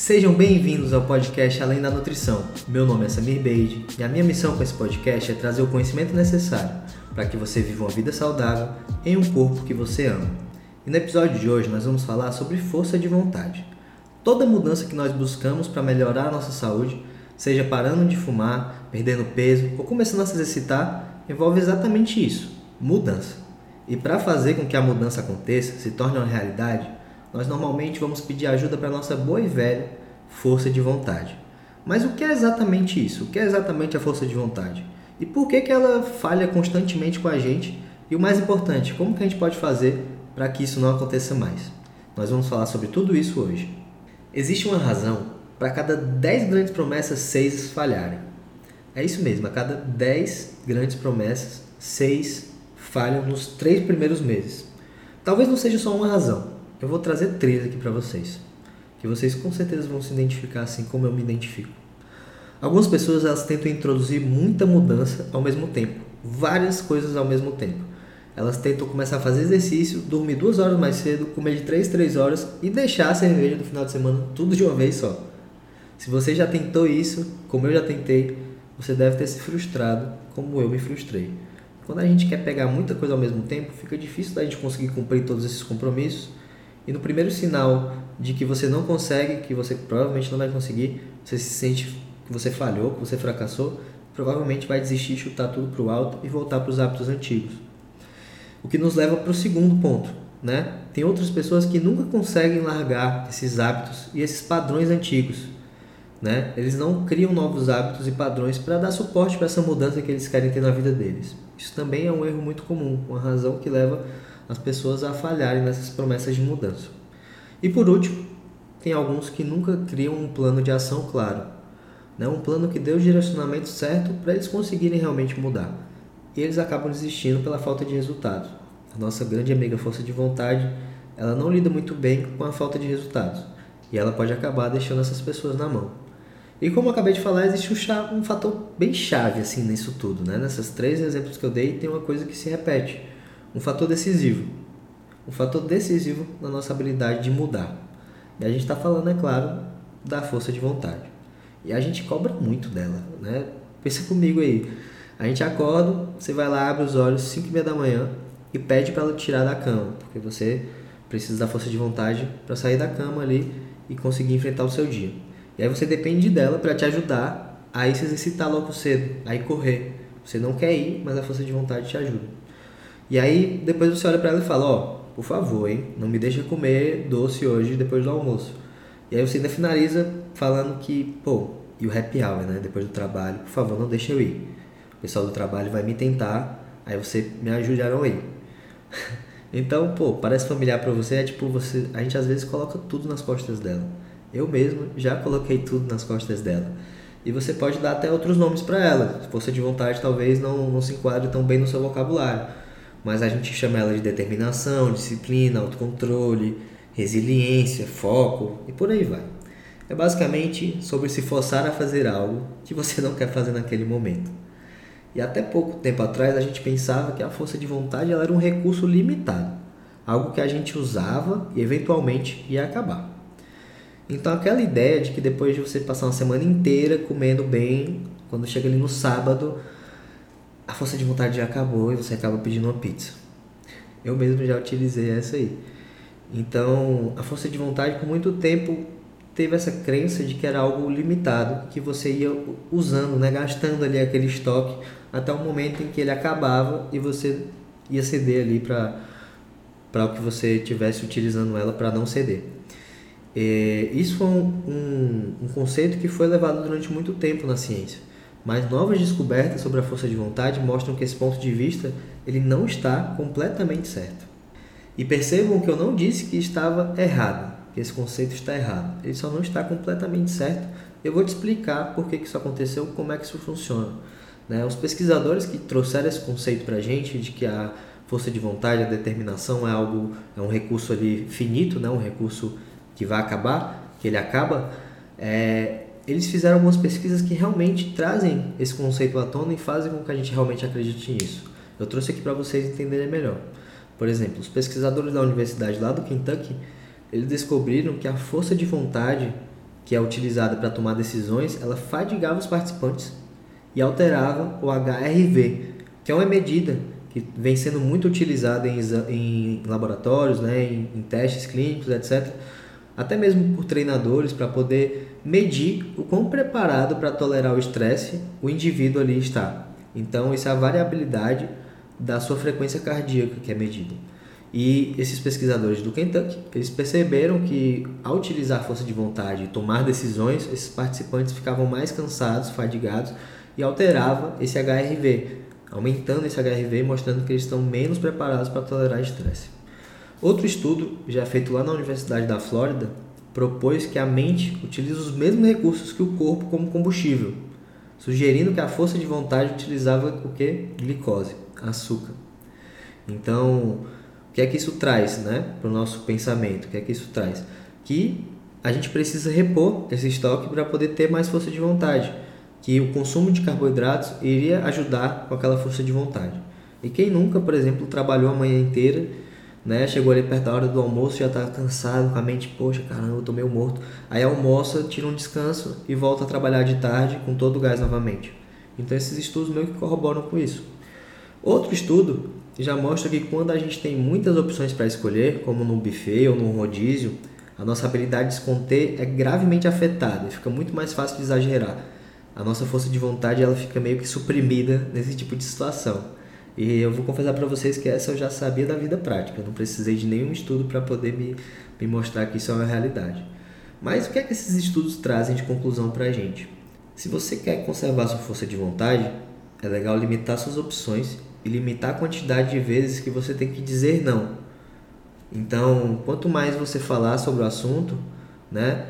Sejam bem-vindos ao podcast Além da Nutrição. Meu nome é Samir Beide e a minha missão com esse podcast é trazer o conhecimento necessário para que você viva uma vida saudável em um corpo que você ama. E no episódio de hoje nós vamos falar sobre força de vontade. Toda mudança que nós buscamos para melhorar a nossa saúde, seja parando de fumar, perdendo peso ou começando a se exercitar, envolve exatamente isso: mudança. E para fazer com que a mudança aconteça, se torne uma realidade, nós normalmente vamos pedir ajuda para nossa boa e velha força de vontade. Mas o que é exatamente isso? O que é exatamente a força de vontade? E por que, que ela falha constantemente com a gente? E o mais importante, como que a gente pode fazer para que isso não aconteça mais? Nós vamos falar sobre tudo isso hoje. Existe uma razão para cada 10 grandes promessas, 6 falharem. É isso mesmo, a cada 10 grandes promessas, 6 falham nos três primeiros meses. Talvez não seja só uma razão, eu vou trazer três aqui para vocês, que vocês com certeza vão se identificar assim como eu me identifico. Algumas pessoas elas tentam introduzir muita mudança ao mesmo tempo, várias coisas ao mesmo tempo. Elas tentam começar a fazer exercício, dormir duas horas mais cedo, comer de três, três horas e deixar a cerveja no final de semana tudo de uma vez só. Se você já tentou isso, como eu já tentei, você deve ter se frustrado, como eu me frustrei. Quando a gente quer pegar muita coisa ao mesmo tempo, fica difícil da gente conseguir cumprir todos esses compromissos e no primeiro sinal de que você não consegue, que você provavelmente não vai conseguir, você se sente que você falhou, que você fracassou, provavelmente vai desistir, chutar tudo para o alto e voltar para os hábitos antigos. O que nos leva para o segundo ponto, né? Tem outras pessoas que nunca conseguem largar esses hábitos e esses padrões antigos, né? Eles não criam novos hábitos e padrões para dar suporte para essa mudança que eles querem ter na vida deles. Isso também é um erro muito comum, uma razão que leva as pessoas a falharem nessas promessas de mudança. E por último, tem alguns que nunca criam um plano de ação claro, né? um plano que dê o direcionamento certo para eles conseguirem realmente mudar. E eles acabam desistindo pela falta de resultados. A nossa grande amiga força de vontade, ela não lida muito bem com a falta de resultados. E ela pode acabar deixando essas pessoas na mão. E como eu acabei de falar, existe um, chave, um fator bem chave assim nisso tudo, né? Nessas três exemplos que eu dei, tem uma coisa que se repete um fator decisivo. Um fator decisivo na nossa habilidade de mudar. E a gente está falando, é claro, da força de vontade. E a gente cobra muito dela, né? Pensa comigo aí. A gente acorda, você vai lá, abre os olhos 5 e meia da manhã e pede para ela tirar da cama, porque você precisa da força de vontade para sair da cama ali e conseguir enfrentar o seu dia. E aí você depende dela para te ajudar a ir se exercitar logo cedo, a ir correr. Você não quer ir, mas a força de vontade te ajuda. E aí depois você olha para ela e fala, ó, oh, por favor, hein, não me deixa comer doce hoje depois do almoço. E aí você ainda finaliza falando que, pô, e o happy hour, né, depois do trabalho, por favor, não deixa eu ir. O pessoal do trabalho vai me tentar, aí você me ajudarão a ir. então, pô, parece familiar para você, é tipo, você, a gente às vezes coloca tudo nas costas dela. Eu mesmo já coloquei tudo nas costas dela. E você pode dar até outros nomes para ela. Força de vontade talvez não, não se enquadre tão bem no seu vocabulário mas a gente chama ela de determinação, disciplina, autocontrole, resiliência, foco e por aí vai. É basicamente sobre se forçar a fazer algo que você não quer fazer naquele momento. E até pouco tempo atrás a gente pensava que a força de vontade era um recurso limitado, algo que a gente usava e eventualmente ia acabar. Então aquela ideia de que depois de você passar uma semana inteira comendo bem, quando chega ali no sábado, a força de vontade já acabou e você acaba pedindo uma pizza. Eu mesmo já utilizei essa aí. Então, a força de vontade por muito tempo teve essa crença de que era algo limitado, que você ia usando, né, gastando ali aquele estoque até o momento em que ele acabava e você ia ceder ali para para o que você estivesse utilizando ela para não ceder. E isso foi um, um, um conceito que foi levado durante muito tempo na ciência mas novas descobertas sobre a força de vontade mostram que esse ponto de vista ele não está completamente certo. E percebam que eu não disse que estava errado, que esse conceito está errado. Ele só não está completamente certo. Eu vou te explicar por que isso aconteceu, como é que isso funciona. Né? Os pesquisadores que trouxeram esse conceito para a gente de que a força de vontade, a determinação é algo, é um recurso ali finito, né? um recurso que vai acabar, que ele acaba, é, eles fizeram algumas pesquisas que realmente trazem esse conceito à tona e fazem com que a gente realmente acredite nisso. Eu trouxe aqui para vocês entenderem melhor. Por exemplo, os pesquisadores da universidade lá do Kentucky, eles descobriram que a força de vontade que é utilizada para tomar decisões, ela fadigava os participantes e alterava o HRV, que é uma medida que vem sendo muito utilizada em, em laboratórios, né, em, em testes clínicos, etc., até mesmo por treinadores, para poder medir o quão preparado para tolerar o estresse o indivíduo ali está. Então, isso é a variabilidade da sua frequência cardíaca que é medida. E esses pesquisadores do Kentucky, eles perceberam que ao utilizar força de vontade e tomar decisões, esses participantes ficavam mais cansados, fadigados e alterava esse HRV, aumentando esse HRV e mostrando que eles estão menos preparados para tolerar estresse. Outro estudo, já feito lá na Universidade da Flórida, propôs que a mente utiliza os mesmos recursos que o corpo como combustível, sugerindo que a força de vontade utilizava o que? Glicose, açúcar. Então, o que é que isso traz né, para o nosso pensamento? O que é que isso traz? Que a gente precisa repor esse estoque para poder ter mais força de vontade. Que o consumo de carboidratos iria ajudar com aquela força de vontade. E quem nunca, por exemplo, trabalhou a manhã inteira né? Chegou ali perto da hora do almoço, já tá cansado, com a mente, poxa, caramba, eu tô meio morto. Aí almoça, tira um descanso e volta a trabalhar de tarde com todo o gás novamente. Então esses estudos meio que corroboram com isso. Outro estudo já mostra que quando a gente tem muitas opções para escolher, como no buffet ou no rodízio, a nossa habilidade de se conter é gravemente afetada e fica muito mais fácil de exagerar. A nossa força de vontade ela fica meio que suprimida nesse tipo de situação. E eu vou confessar para vocês que essa eu já sabia da vida prática, eu não precisei de nenhum estudo para poder me, me mostrar que isso é uma realidade. Mas o que é que esses estudos trazem de conclusão para a gente? Se você quer conservar sua força de vontade, é legal limitar suas opções e limitar a quantidade de vezes que você tem que dizer não. Então, quanto mais você falar sobre o assunto, né,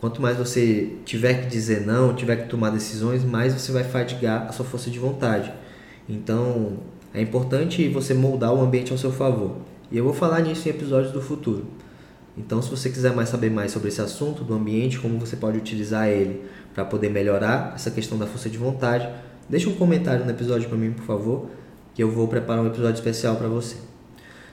quanto mais você tiver que dizer não, tiver que tomar decisões, mais você vai fadigar a sua força de vontade. Então, é importante você moldar o ambiente ao seu favor. E eu vou falar nisso em episódios do futuro. Então, se você quiser mais saber mais sobre esse assunto do ambiente, como você pode utilizar ele para poder melhorar essa questão da força de vontade, deixa um comentário no episódio para mim, por favor, que eu vou preparar um episódio especial para você.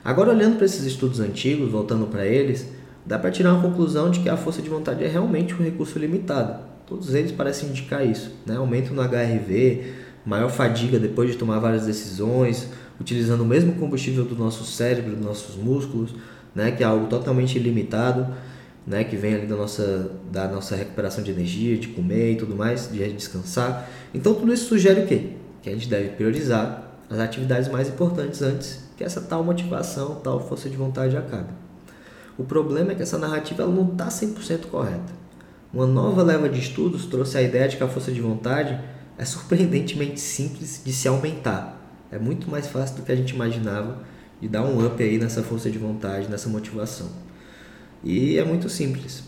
Agora, olhando para esses estudos antigos, voltando para eles, dá para tirar uma conclusão de que a força de vontade é realmente um recurso limitado. Todos eles parecem indicar isso, né? Aumento no HRV, maior fadiga depois de tomar várias decisões, utilizando o mesmo combustível do nosso cérebro, dos nossos músculos, né, que é algo totalmente ilimitado, né, que vem ali da nossa, da nossa recuperação de energia, de comer e tudo mais, de descansar. Então tudo isso sugere o quê? Que a gente deve priorizar as atividades mais importantes antes que essa tal motivação, tal força de vontade acabe. O problema é que essa narrativa ela não está 100% correta. Uma nova leva de estudos trouxe a ideia de que a força de vontade é surpreendentemente simples de se aumentar. É muito mais fácil do que a gente imaginava de dar um up aí nessa força de vontade, nessa motivação. E é muito simples.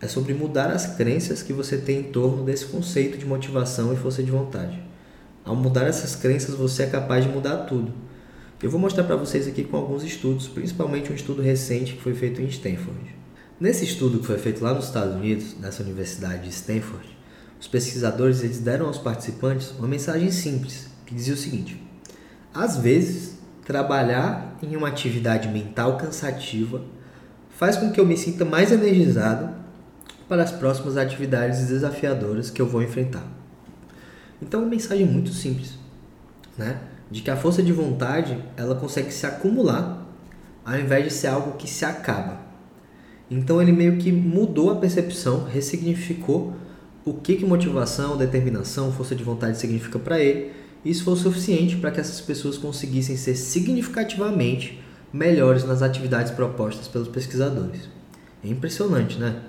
É sobre mudar as crenças que você tem em torno desse conceito de motivação e força de vontade. Ao mudar essas crenças, você é capaz de mudar tudo. Eu vou mostrar para vocês aqui com alguns estudos, principalmente um estudo recente que foi feito em Stanford. Nesse estudo que foi feito lá nos Estados Unidos, nessa universidade de Stanford, os pesquisadores eles deram aos participantes uma mensagem simples, que dizia o seguinte: Às vezes, trabalhar em uma atividade mental cansativa faz com que eu me sinta mais energizado para as próximas atividades desafiadoras que eu vou enfrentar. Então, uma mensagem muito simples, né? De que a força de vontade ela consegue se acumular ao invés de ser algo que se acaba. Então, ele meio que mudou a percepção, ressignificou o que, que motivação, determinação, força de vontade significa para ele. Isso foi o suficiente para que essas pessoas conseguissem ser significativamente melhores nas atividades propostas pelos pesquisadores. É impressionante, né?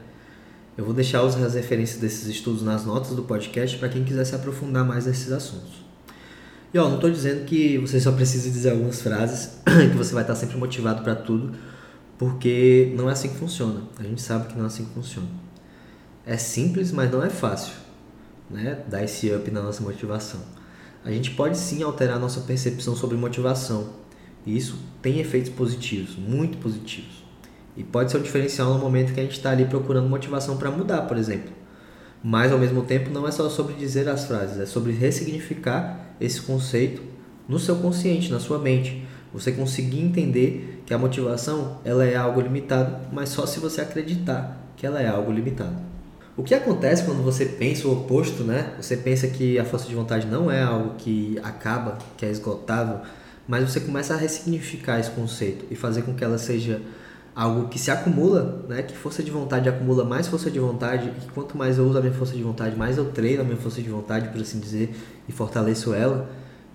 Eu vou deixar as referências desses estudos nas notas do podcast para quem quiser se aprofundar mais nesses assuntos. E ó, não estou dizendo que você só precisa dizer algumas frases, que você vai estar sempre motivado para tudo, porque não é assim que funciona. A gente sabe que não é assim que funciona. É simples, mas não é fácil, né? Dar esse up na nossa motivação. A gente pode sim alterar nossa percepção sobre motivação. E isso tem efeitos positivos, muito positivos. E pode ser um diferencial no momento que a gente está ali procurando motivação para mudar, por exemplo. Mas ao mesmo tempo não é só sobre dizer as frases, é sobre ressignificar esse conceito no seu consciente, na sua mente. Você conseguir entender que a motivação ela é algo limitado, mas só se você acreditar que ela é algo limitado. O que acontece quando você pensa o oposto, né? Você pensa que a força de vontade não é algo que acaba, que é esgotável, mas você começa a ressignificar esse conceito e fazer com que ela seja algo que se acumula, né? Que força de vontade acumula mais força de vontade e quanto mais eu uso a minha força de vontade, mais eu treino a minha força de vontade, por assim dizer, e fortaleço ela,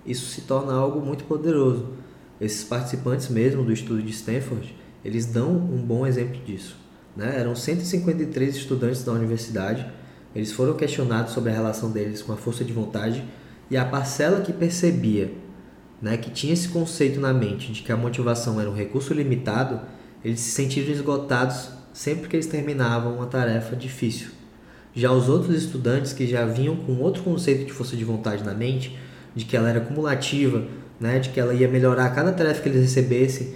isso se torna algo muito poderoso. Esses participantes mesmo do estudo de Stanford, eles dão um bom exemplo disso. Né? Eram 153 estudantes da universidade, eles foram questionados sobre a relação deles com a força de vontade e a parcela que percebia, né, que tinha esse conceito na mente de que a motivação era um recurso limitado, eles se sentiram esgotados sempre que eles terminavam uma tarefa difícil. Já os outros estudantes que já vinham com outro conceito de força de vontade na mente, de que ela era cumulativa, né, de que ela ia melhorar cada tarefa que eles recebessem,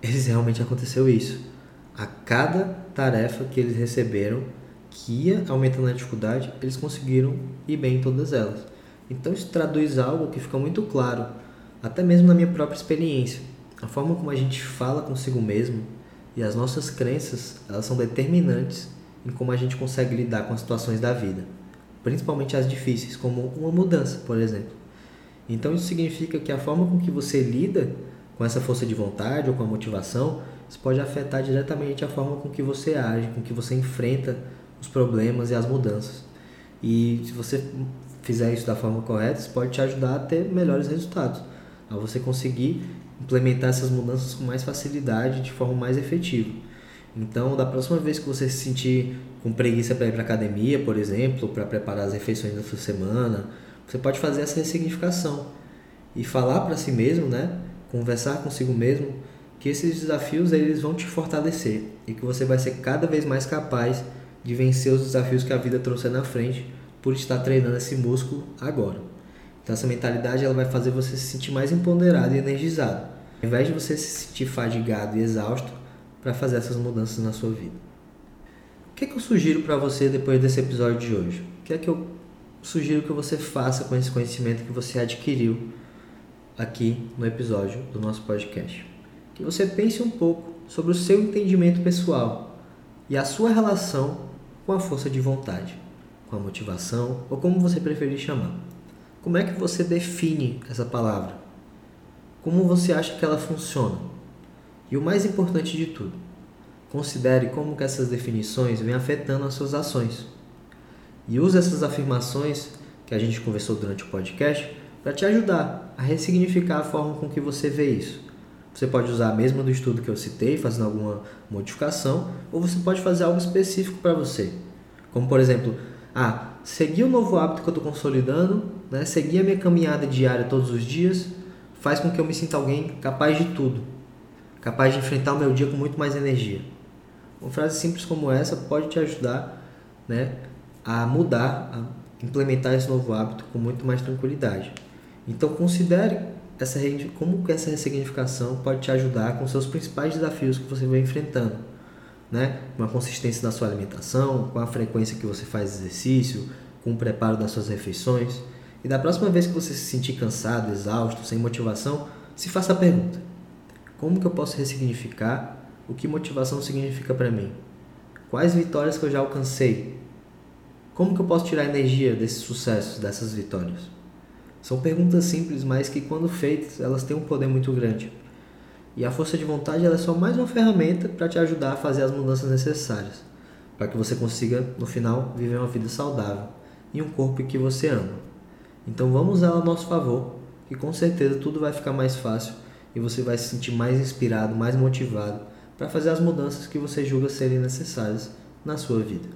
eles realmente aconteceu isso. A cada tarefa que eles receberam, que ia aumentando a dificuldade, eles conseguiram ir bem em todas elas. Então isso traduz algo que fica muito claro, até mesmo na minha própria experiência. A forma como a gente fala consigo mesmo e as nossas crenças, elas são determinantes em como a gente consegue lidar com as situações da vida, principalmente as difíceis, como uma mudança, por exemplo. Então isso significa que a forma com que você lida com essa força de vontade ou com a motivação, isso pode afetar diretamente a forma com que você age, com que você enfrenta os problemas e as mudanças. E se você fizer isso da forma correta, isso pode te ajudar a ter melhores resultados, a você conseguir implementar essas mudanças com mais facilidade, de forma mais efetiva. Então, da próxima vez que você se sentir com preguiça para ir para academia, por exemplo, para preparar as refeições da sua semana, você pode fazer essa ressignificação e falar para si mesmo, né? Conversar consigo mesmo que esses desafios eles vão te fortalecer e que você vai ser cada vez mais capaz de vencer os desafios que a vida trouxe na frente por estar treinando esse músculo agora. Então essa mentalidade ela vai fazer você se sentir mais empoderado e energizado, ao invés de você se sentir fadigado e exausto para fazer essas mudanças na sua vida. O que, é que eu sugiro para você depois desse episódio de hoje? O que é que eu sugiro que você faça com esse conhecimento que você adquiriu aqui no episódio do nosso podcast. Que você pense um pouco sobre o seu entendimento pessoal e a sua relação com a força de vontade, com a motivação ou como você preferir chamar. Como é que você define essa palavra? Como você acha que ela funciona? E o mais importante de tudo, considere como que essas definições vêm afetando as suas ações e use essas afirmações que a gente conversou durante o podcast para te ajudar a ressignificar a forma com que você vê isso. Você pode usar a mesma do estudo que eu citei, fazendo alguma modificação, ou você pode fazer algo específico para você. Como, por exemplo, ah, seguir o novo hábito que eu estou consolidando, né, seguir a minha caminhada diária todos os dias, faz com que eu me sinta alguém capaz de tudo, capaz de enfrentar o meu dia com muito mais energia. Uma frase simples como essa pode te ajudar né, a mudar, a implementar esse novo hábito com muito mais tranquilidade. Então considere essa como que essa ressignificação pode te ajudar com seus principais desafios que você vem enfrentando, né? Com a consistência da sua alimentação, com a frequência que você faz exercício, com o preparo das suas refeições. E da próxima vez que você se sentir cansado, exausto, sem motivação, se faça a pergunta: como que eu posso ressignificar o que motivação significa para mim? Quais vitórias que eu já alcancei? Como que eu posso tirar energia desses sucessos, dessas vitórias? São perguntas simples, mas que quando feitas, elas têm um poder muito grande. E a força de vontade é só mais uma ferramenta para te ajudar a fazer as mudanças necessárias, para que você consiga, no final, viver uma vida saudável e um corpo que você ama. Então vamos usá-la a nosso favor, que com certeza tudo vai ficar mais fácil e você vai se sentir mais inspirado, mais motivado para fazer as mudanças que você julga serem necessárias na sua vida.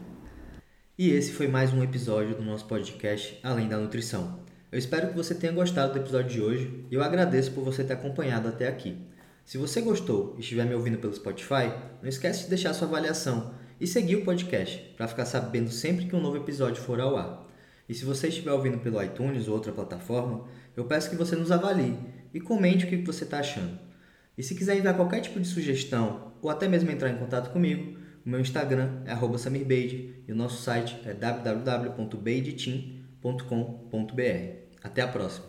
E esse foi mais um episódio do nosso podcast Além da Nutrição. Eu espero que você tenha gostado do episódio de hoje e eu agradeço por você ter acompanhado até aqui. Se você gostou e estiver me ouvindo pelo Spotify, não esquece de deixar sua avaliação e seguir o podcast para ficar sabendo sempre que um novo episódio for ao ar. E se você estiver ouvindo pelo iTunes ou outra plataforma, eu peço que você nos avalie e comente o que você está achando. E se quiser enviar qualquer tipo de sugestão ou até mesmo entrar em contato comigo, o meu Instagram é samirbeide e o nosso site é www.beideteam.com.br. Até a próxima!